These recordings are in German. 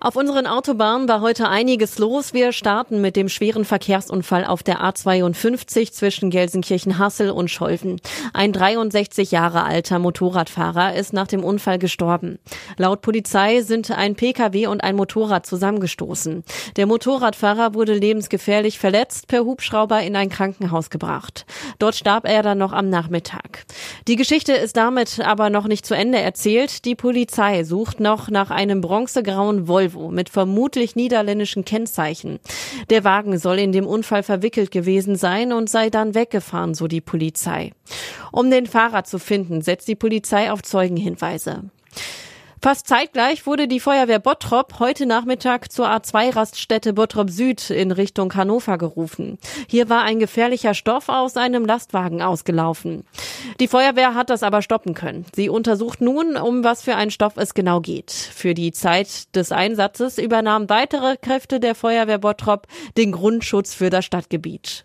Auf unseren Autobahnen war heute einiges los. Wir starten mit dem schweren Verkehrsunfall auf der A52 zwischen Gelsenkirchen-Hassel und Scholven. Ein 63 Jahre alter Motorradfahrer ist nach dem Unfall gestorben. Laut Polizei sind ein Pkw und ein Motorrad zusammengestoßen. Der Motorradfahrer wurde lebensgefährlich verletzt, per Hubschrauber in ein Krankenhaus gebracht. Dort starb er dann noch am Nachmittag. Die Geschichte ist damit aber noch nicht zu Ende erzählt. Die Polizei sucht noch nach einem bronzegrauen Volvo Volvo mit vermutlich niederländischen Kennzeichen. Der Wagen soll in dem Unfall verwickelt gewesen sein und sei dann weggefahren, so die Polizei. Um den Fahrer zu finden, setzt die Polizei auf Zeugenhinweise. Fast zeitgleich wurde die Feuerwehr Bottrop heute Nachmittag zur A2-Raststätte Bottrop Süd in Richtung Hannover gerufen. Hier war ein gefährlicher Stoff aus einem Lastwagen ausgelaufen. Die Feuerwehr hat das aber stoppen können. Sie untersucht nun, um was für einen Stoff es genau geht. Für die Zeit des Einsatzes übernahmen weitere Kräfte der Feuerwehr Bottrop den Grundschutz für das Stadtgebiet.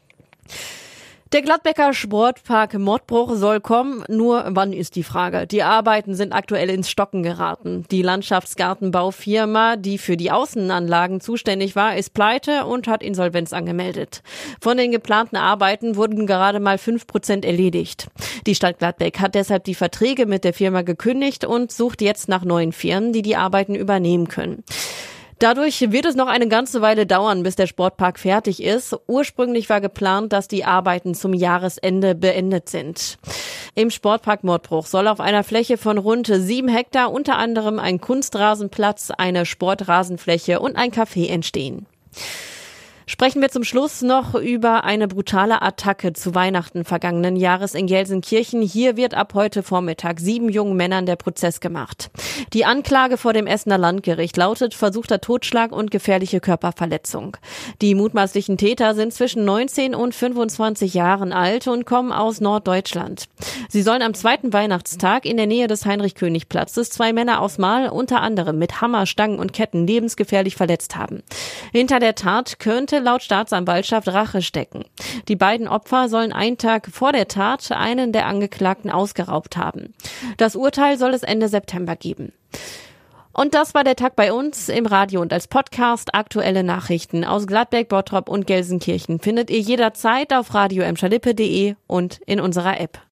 Der Gladbecker Sportpark Mottbruch soll kommen, nur wann ist die Frage. Die Arbeiten sind aktuell ins Stocken geraten. Die Landschaftsgartenbaufirma, die für die Außenanlagen zuständig war, ist pleite und hat Insolvenz angemeldet. Von den geplanten Arbeiten wurden gerade mal fünf Prozent erledigt. Die Stadt Gladbeck hat deshalb die Verträge mit der Firma gekündigt und sucht jetzt nach neuen Firmen, die die Arbeiten übernehmen können. Dadurch wird es noch eine ganze Weile dauern, bis der Sportpark fertig ist. Ursprünglich war geplant, dass die Arbeiten zum Jahresende beendet sind. Im Sportpark Mordbruch soll auf einer Fläche von rund sieben Hektar unter anderem ein Kunstrasenplatz, eine Sportrasenfläche und ein Café entstehen. Sprechen wir zum Schluss noch über eine brutale Attacke zu Weihnachten vergangenen Jahres in Gelsenkirchen. Hier wird ab heute Vormittag sieben jungen Männern der Prozess gemacht. Die Anklage vor dem Essener Landgericht lautet versuchter Totschlag und gefährliche Körperverletzung. Die mutmaßlichen Täter sind zwischen 19 und 25 Jahren alt und kommen aus Norddeutschland. Sie sollen am zweiten Weihnachtstag in der Nähe des Heinrich-König-Platzes zwei Männer aus Mal unter anderem mit Hammer, Stangen und Ketten lebensgefährlich verletzt haben. Hinter der Tat könnte könnte laut Staatsanwaltschaft Rache stecken. Die beiden Opfer sollen einen Tag vor der Tat einen der Angeklagten ausgeraubt haben. Das Urteil soll es Ende September geben. Und das war der Tag bei uns im Radio und als Podcast. Aktuelle Nachrichten aus Gladbeck, Bottrop und Gelsenkirchen findet ihr jederzeit auf radio und in unserer App.